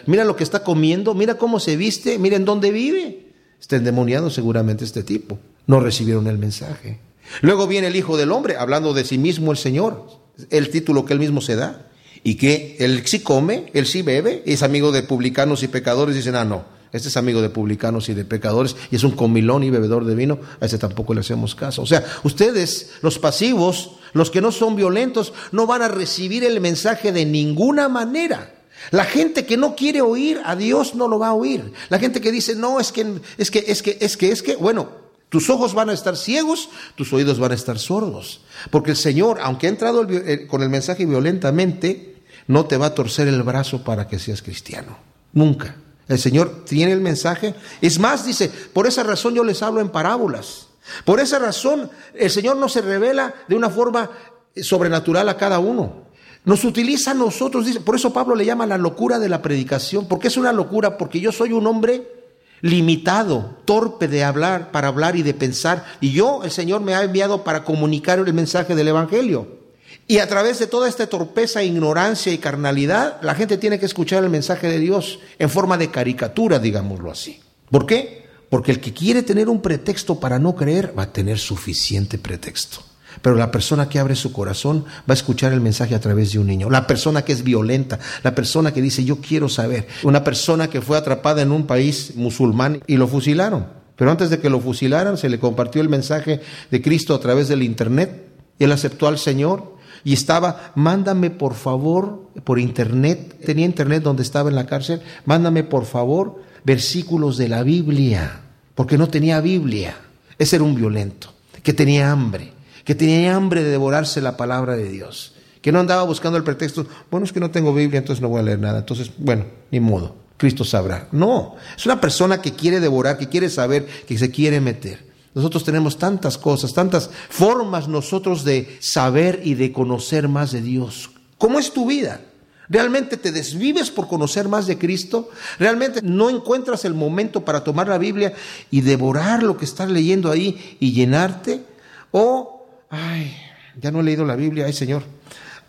mira lo que está comiendo, mira cómo se viste, mira en dónde vive. Está endemoniado seguramente este tipo. No recibieron el mensaje. Luego viene el Hijo del Hombre, hablando de sí mismo el Señor, el título que él mismo se da. Y que él sí come, él sí bebe, es amigo de publicanos y pecadores. Dicen, ah, no, Este es amigo de publicanos y de pecadores y es un comilón y bebedor de vino. A ese tampoco le hacemos caso. O sea, ustedes, los pasivos, los que no son violentos, no van a recibir el mensaje de ninguna manera. La gente que no quiere oír a Dios no lo va a oír. La gente que dice, no, es que, es que, es que, es que, es que, bueno, tus ojos van a estar ciegos, tus oídos van a estar sordos. Porque el Señor, aunque ha entrado eh, con el mensaje violentamente, no te va a torcer el brazo para que seas cristiano. Nunca. El Señor tiene el mensaje. Es más, dice, por esa razón yo les hablo en parábolas. Por esa razón el Señor no se revela de una forma sobrenatural a cada uno. Nos utiliza a nosotros, dice, por eso Pablo le llama la locura de la predicación, porque es una locura, porque yo soy un hombre limitado, torpe de hablar, para hablar y de pensar, y yo, el Señor me ha enviado para comunicar el mensaje del Evangelio. Y a través de toda esta torpeza, ignorancia y carnalidad, la gente tiene que escuchar el mensaje de Dios en forma de caricatura, digámoslo así. ¿Por qué? Porque el que quiere tener un pretexto para no creer va a tener suficiente pretexto. Pero la persona que abre su corazón va a escuchar el mensaje a través de un niño. La persona que es violenta, la persona que dice yo quiero saber. Una persona que fue atrapada en un país musulmán y lo fusilaron. Pero antes de que lo fusilaran se le compartió el mensaje de Cristo a través del Internet. Él aceptó al Señor y estaba, mándame por favor por Internet. Tenía Internet donde estaba en la cárcel. Mándame por favor versículos de la Biblia. Porque no tenía Biblia. Ese era un violento, que tenía hambre que tenía hambre de devorarse la palabra de Dios, que no andaba buscando el pretexto, bueno, es que no tengo Biblia, entonces no voy a leer nada, entonces, bueno, ni modo, Cristo sabrá. No, es una persona que quiere devorar, que quiere saber, que se quiere meter. Nosotros tenemos tantas cosas, tantas formas nosotros de saber y de conocer más de Dios. ¿Cómo es tu vida? ¿Realmente te desvives por conocer más de Cristo? ¿Realmente no encuentras el momento para tomar la Biblia y devorar lo que estás leyendo ahí y llenarte? ¿O ay, ya no he leído la Biblia, ay Señor,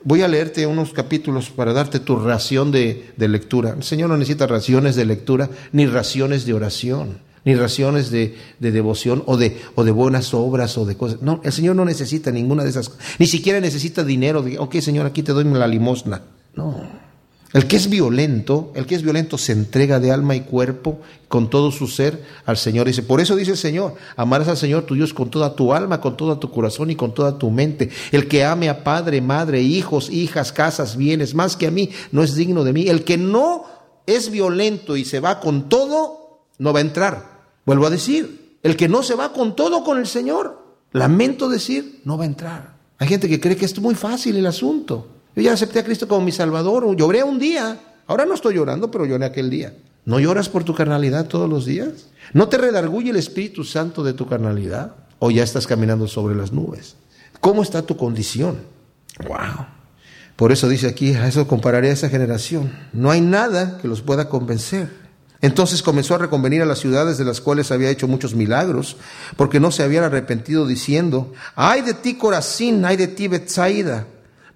voy a leerte unos capítulos para darte tu ración de, lectura. El Señor no necesita raciones de lectura, ni raciones de oración, ni raciones de, de, devoción o de, o de buenas obras o de cosas. No, el Señor no necesita ninguna de esas cosas. Ni siquiera necesita dinero. De, ok, Señor, aquí te doy la limosna. No. El que es violento, el que es violento se entrega de alma y cuerpo con todo su ser al Señor. Dice, por eso dice el Señor, amarás al Señor tu Dios con toda tu alma, con todo tu corazón y con toda tu mente. El que ame a padre, madre, hijos, hijas, casas, bienes, más que a mí, no es digno de mí. El que no es violento y se va con todo, no va a entrar. Vuelvo a decir, el que no se va con todo con el Señor, lamento decir, no va a entrar. Hay gente que cree que es muy fácil el asunto. Yo ya acepté a Cristo como mi Salvador. Lloré un día. Ahora no estoy llorando, pero lloré aquel día. ¿No lloras por tu carnalidad todos los días? ¿No te redarguye el Espíritu Santo de tu carnalidad? ¿O ya estás caminando sobre las nubes? ¿Cómo está tu condición? ¡Wow! Por eso dice aquí, a eso compararé a esa generación. No hay nada que los pueda convencer. Entonces comenzó a reconvenir a las ciudades de las cuales había hecho muchos milagros, porque no se habían arrepentido diciendo, ay de ti Corazín, ay de ti Betsaida,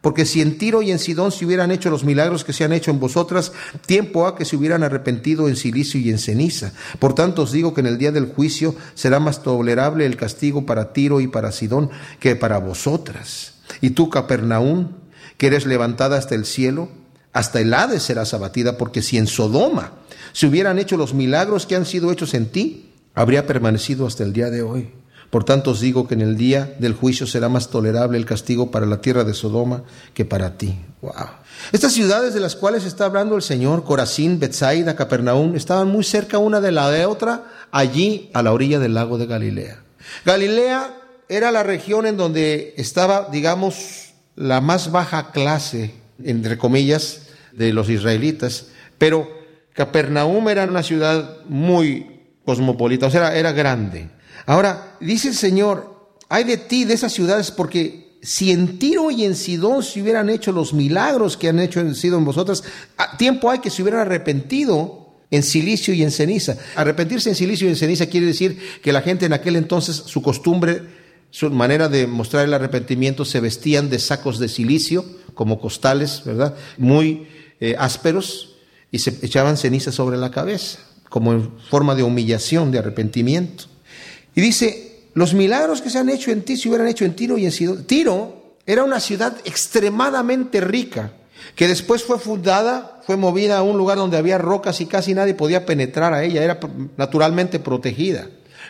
porque si en Tiro y en Sidón se hubieran hecho los milagros que se han hecho en vosotras, tiempo ha que se hubieran arrepentido en silicio y en ceniza. Por tanto os digo que en el día del juicio será más tolerable el castigo para Tiro y para Sidón que para vosotras. Y tú, Capernaún, que eres levantada hasta el cielo, hasta el Hades serás abatida, porque si en Sodoma se hubieran hecho los milagros que han sido hechos en ti, habría permanecido hasta el día de hoy. Por tanto os digo que en el día del juicio será más tolerable el castigo para la tierra de Sodoma que para ti. Wow. Estas ciudades de las cuales está hablando el Señor, Corazín, Bethsaida, Capernaum, estaban muy cerca una de la de otra, allí a la orilla del lago de Galilea. Galilea era la región en donde estaba, digamos, la más baja clase, entre comillas, de los israelitas, pero Capernaum era una ciudad muy cosmopolita, o sea, era grande. Ahora, dice el Señor, hay de ti, de esas ciudades, porque si en Tiro y en Sidón se hubieran hecho los milagros que han hecho en sido en vosotras, a tiempo hay que se hubieran arrepentido en silicio y en ceniza. Arrepentirse en silicio y en ceniza quiere decir que la gente en aquel entonces, su costumbre, su manera de mostrar el arrepentimiento, se vestían de sacos de silicio, como costales, ¿verdad? Muy eh, ásperos, y se echaban ceniza sobre la cabeza, como en forma de humillación, de arrepentimiento. Y dice, los milagros que se han hecho en ti se hubieran hecho en Tiro y en Sidón. Tiro era una ciudad extremadamente rica que después fue fundada, fue movida a un lugar donde había rocas y casi nadie podía penetrar a ella, era naturalmente protegida.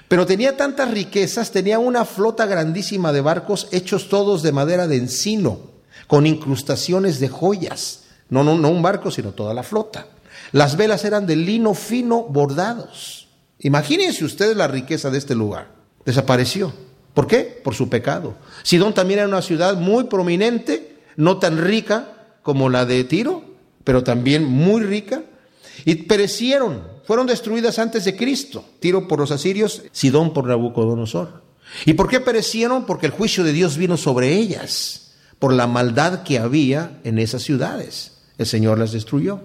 Pero tenía tantas riquezas, tenía una flota grandísima de barcos hechos todos de madera de encino, con incrustaciones de joyas. No, no, no un barco, sino toda la flota. Las velas eran de lino fino bordados. Imagínense ustedes la riqueza de este lugar. Desapareció. ¿Por qué? Por su pecado. Sidón también era una ciudad muy prominente, no tan rica como la de Tiro, pero también muy rica. Y perecieron, fueron destruidas antes de Cristo. Tiro por los asirios, Sidón por Nabucodonosor. ¿Y por qué perecieron? Porque el juicio de Dios vino sobre ellas, por la maldad que había en esas ciudades. El Señor las destruyó.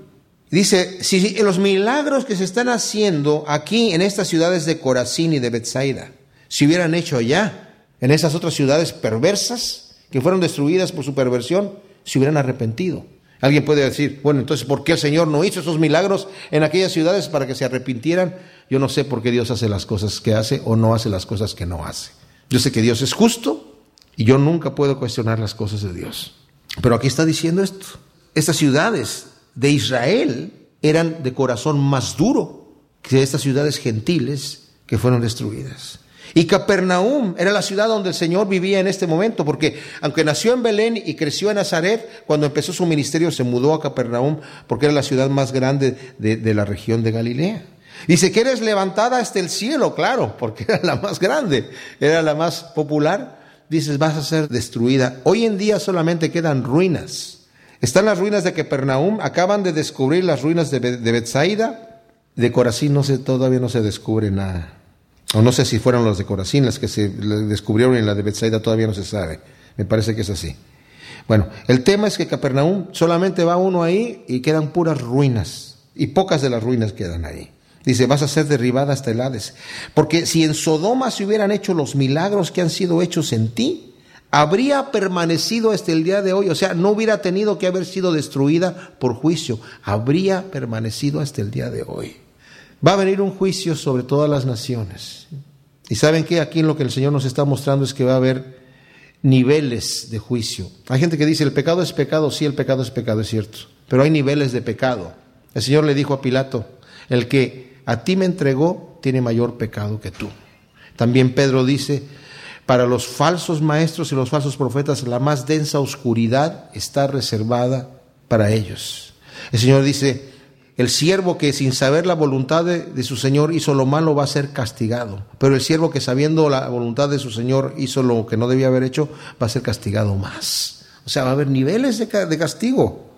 Dice, si los milagros que se están haciendo aquí en estas ciudades de Corazín y de Bethsaida se hubieran hecho allá, en esas otras ciudades perversas que fueron destruidas por su perversión, se hubieran arrepentido. Alguien puede decir, bueno, entonces, ¿por qué el Señor no hizo esos milagros en aquellas ciudades para que se arrepintieran? Yo no sé por qué Dios hace las cosas que hace o no hace las cosas que no hace. Yo sé que Dios es justo y yo nunca puedo cuestionar las cosas de Dios. Pero aquí está diciendo esto. Estas ciudades de Israel eran de corazón más duro que estas ciudades gentiles que fueron destruidas. Y Capernaum era la ciudad donde el Señor vivía en este momento, porque aunque nació en Belén y creció en Nazaret, cuando empezó su ministerio se mudó a Capernaum porque era la ciudad más grande de, la región de Galilea. Dice que eres levantada hasta el cielo, claro, porque era la más grande, era la más popular. Dices, vas a ser destruida. Hoy en día solamente quedan ruinas. Están las ruinas de Capernaum, acaban de descubrir las ruinas de, de Bethsaida. De Corazín no sé, todavía no se descubre nada. O no sé si fueron los de Corazín las que se descubrieron en la de Bethsaida, todavía no se sabe. Me parece que es así. Bueno, el tema es que Capernaum solamente va uno ahí y quedan puras ruinas. Y pocas de las ruinas quedan ahí. Dice, vas a ser derribada hasta el Hades. Porque si en Sodoma se hubieran hecho los milagros que han sido hechos en ti, habría permanecido hasta el día de hoy. O sea, no hubiera tenido que haber sido destruida por juicio. Habría permanecido hasta el día de hoy. Va a venir un juicio sobre todas las naciones. Y saben que aquí lo que el Señor nos está mostrando es que va a haber niveles de juicio. Hay gente que dice, el pecado es pecado, sí, el pecado es pecado, es cierto, pero hay niveles de pecado. El Señor le dijo a Pilato, el que a ti me entregó tiene mayor pecado que tú. También Pedro dice, para los falsos maestros y los falsos profetas, la más densa oscuridad está reservada para ellos. El Señor dice, el siervo que sin saber la voluntad de, su Señor hizo lo malo va a ser castigado. Pero el siervo que sabiendo la voluntad de su Señor hizo lo que no debía haber hecho va a ser castigado más. O sea, va a haber niveles de, castigo.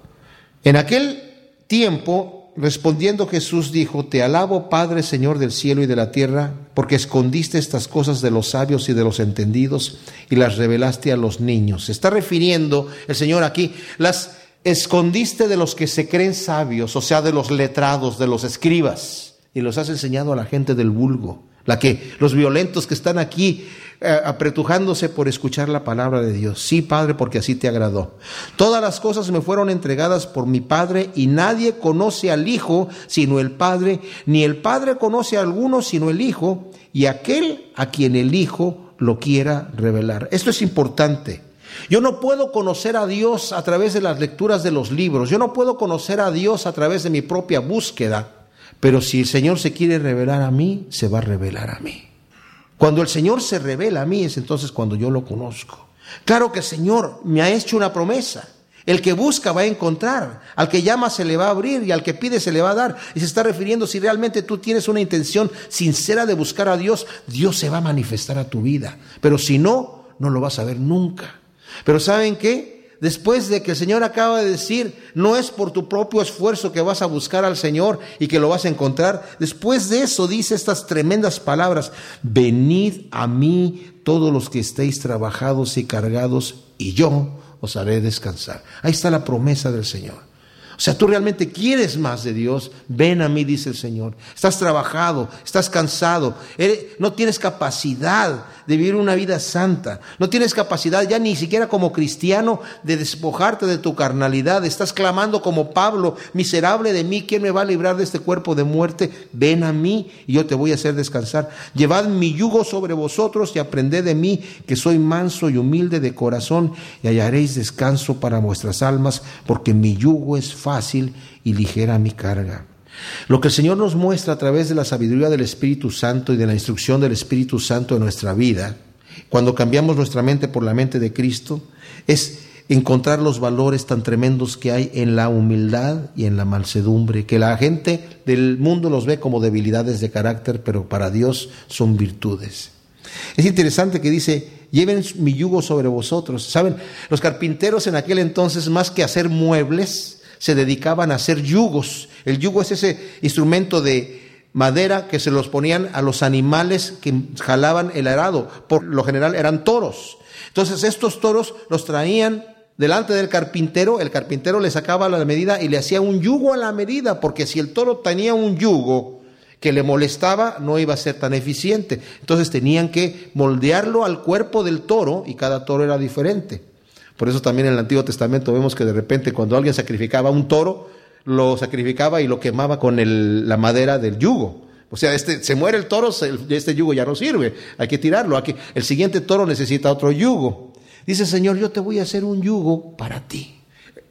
En aquel tiempo, respondiendo Jesús dijo, Te alabo Padre Señor del cielo y de la tierra, porque escondiste estas cosas de los sabios y de los entendidos y las revelaste a los niños. Se está refiriendo el Señor aquí, las escondiste de los que se creen sabios, o sea, de los letrados, de los escribas, y los has enseñado a la gente del vulgo, la que los violentos que están aquí apretujándose por escuchar la palabra de Dios. Sí, Padre, porque así te agradó. Todas las cosas me fueron entregadas por mi Padre y nadie conoce al Hijo sino el Padre, ni el Padre conoce a alguno sino el Hijo y aquel a quien el Hijo lo quiera revelar. Esto es importante. Yo no puedo conocer a Dios a través de las lecturas de los libros. Yo no puedo conocer a Dios a través de mi propia búsqueda. Pero si el Señor se quiere revelar a mí, se va a revelar a mí. Cuando el Señor se revela a mí es entonces cuando yo lo conozco. Claro que el Señor me ha hecho una promesa. El que busca va a encontrar, al que llama se le va a abrir y al que pide se le va a dar. Y se está refiriendo si realmente tú tienes una intención sincera de buscar a Dios, Dios se va a manifestar a tu vida. Pero si no, no lo vas a ver nunca. Pero ¿saben qué? Después de que el Señor acaba de decir, no es por tu propio esfuerzo que vas a buscar al Señor y que lo vas a encontrar, después de eso dice estas tremendas palabras, venid a mí todos los que estéis trabajados y cargados y yo os haré descansar. Ahí está la promesa del Señor. O sea, tú realmente quieres más de Dios. Ven a mí, dice el Señor. Estás trabajado, estás cansado, no tienes capacidad de vivir una vida santa. No tienes capacidad ya ni siquiera como cristiano de despojarte de tu carnalidad. Estás clamando como Pablo, miserable de mí, ¿quién me va a librar de este cuerpo de muerte? Ven a mí y yo te voy a hacer descansar. Llevad mi yugo sobre vosotros y aprended de mí, que soy manso y humilde de corazón, y hallaréis descanso para vuestras almas, porque mi yugo es fácil y ligera mi carga. Lo que el Señor nos muestra a través de la sabiduría del Espíritu Santo y de la instrucción del Espíritu Santo en nuestra vida, cuando cambiamos nuestra mente por la mente de Cristo, es encontrar los valores tan tremendos que hay en la humildad y en la mansedumbre, que la gente del mundo los ve como debilidades de carácter, pero para Dios son virtudes. Es interesante que dice, lleven mi yugo sobre vosotros. Saben, los carpinteros en aquel entonces, más que hacer muebles, se dedicaban a hacer yugos. El yugo es ese instrumento de madera que se los ponían a los animales que jalaban el arado. Por lo general eran toros. Entonces estos toros los traían delante del carpintero, el carpintero le sacaba la medida y le hacía un yugo a la medida, porque si el toro tenía un yugo que le molestaba, no iba a ser tan eficiente. Entonces tenían que moldearlo al cuerpo del toro y cada toro era diferente. Por eso también en el Antiguo Testamento vemos que de repente cuando alguien sacrificaba un toro, lo sacrificaba y lo quemaba con la madera del yugo. O sea, este, se muere el toro, este yugo ya no sirve, hay que tirarlo. El siguiente toro necesita otro yugo. Dice, Señor, yo te voy a hacer un yugo para ti.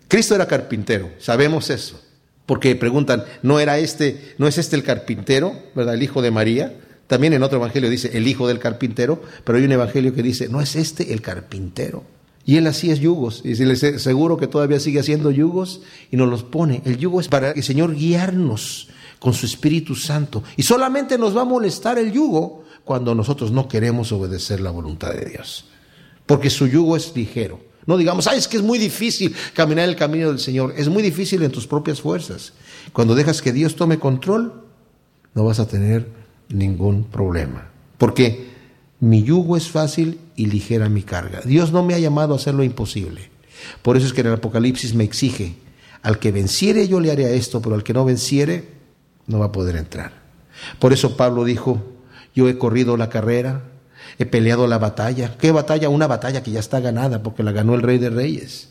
Cristo era carpintero, sabemos eso. Porque preguntan, ¿no era este, no es este el carpintero, verdad, el hijo de María? También en otro evangelio dice el hijo del carpintero, pero hay un evangelio que dice, ¿no es este el carpintero? Y él hacía yugos, y les seguro que todavía sigue haciendo yugos y nos los pone. El yugo es para el Señor guiarnos con su Espíritu Santo. Y solamente nos va a molestar el yugo cuando nosotros no queremos obedecer la voluntad de Dios. Porque su yugo es ligero. No digamos, ay, es que es muy difícil caminar el camino del Señor. Es muy difícil en tus propias fuerzas. Cuando dejas que Dios tome control, no vas a tener ningún problema. Porque mi yugo es fácil y ligera mi carga. Dios no me ha llamado a hacer lo imposible. Por eso es que en el Apocalipsis me exige, al que venciere yo le haré esto, pero al que no venciere no va a poder entrar. Por eso Pablo dijo, yo he corrido la carrera, he peleado la batalla. ¿Qué batalla? Una batalla que ya está ganada porque la ganó el Rey de Reyes.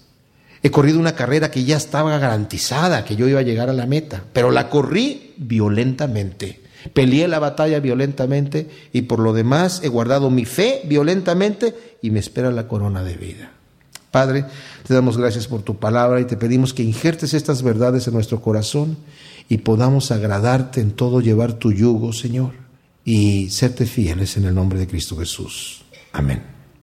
He corrido una carrera que ya estaba garantizada, que yo iba a llegar a la meta, pero la corrí violentamente. Peleé la batalla violentamente y por lo demás he guardado mi fe violentamente y me espera la corona de vida. Padre, te damos gracias por tu palabra y te pedimos que injertes estas verdades en nuestro corazón y podamos agradarte en todo, llevar tu yugo, Señor, y serte fieles en el nombre de Cristo Jesús. Amén.